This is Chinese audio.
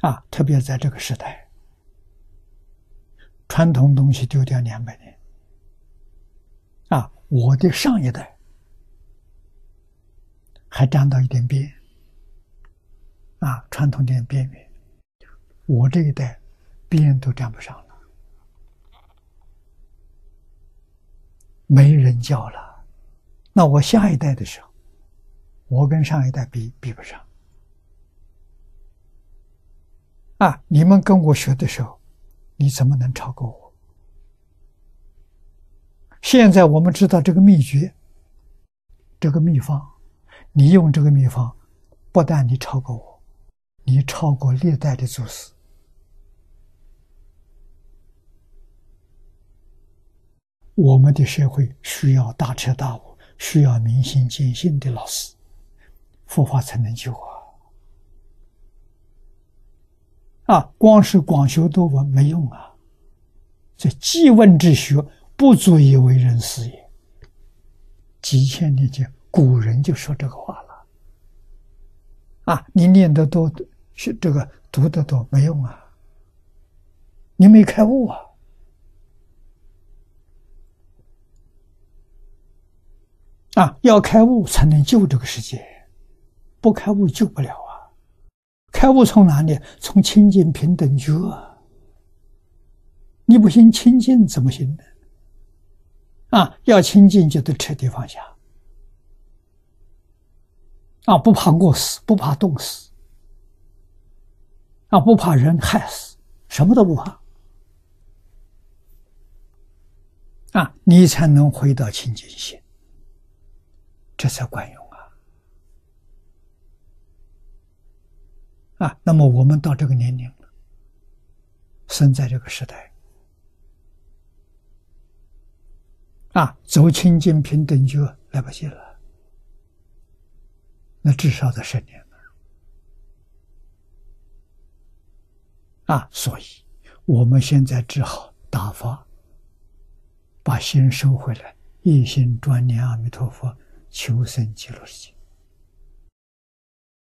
啊，特别在这个时代，传统东西丢掉两百年。啊，我的上一代还沾到一点边，啊，传统点边缘，我这一代边都沾不上了，没人教了。那我下一代的时候，我跟上一代比比不上。啊！你们跟我学的时候，你怎么能超过我？现在我们知道这个秘诀，这个秘方，你用这个秘方，不但你超过我，你超过历代的祖师。我们的社会需要大彻大悟、需要明心见性的老师，佛法才能救啊！啊，光是广修多闻没用啊！这记问之学不足以为人师也。几千年前古人就说这个话了。啊，你念得多，是这个读得多没用啊！你没开悟啊！啊，要开悟才能救这个世界，不开悟救不了啊！开悟从哪里？从清净平等觉。你不行清净怎么行呢？啊，要清净就得彻底放下。啊，不怕饿死，不怕冻死，啊，不怕人害死，什么都不怕。啊，你才能回到清净心，这才管用。啊，那么我们到这个年龄了，生在这个时代，啊，走清净平等觉来不及了，那至少得十年了，啊，所以我们现在只好打发，把心收回来，一心专念阿弥陀佛，求生极乐世界。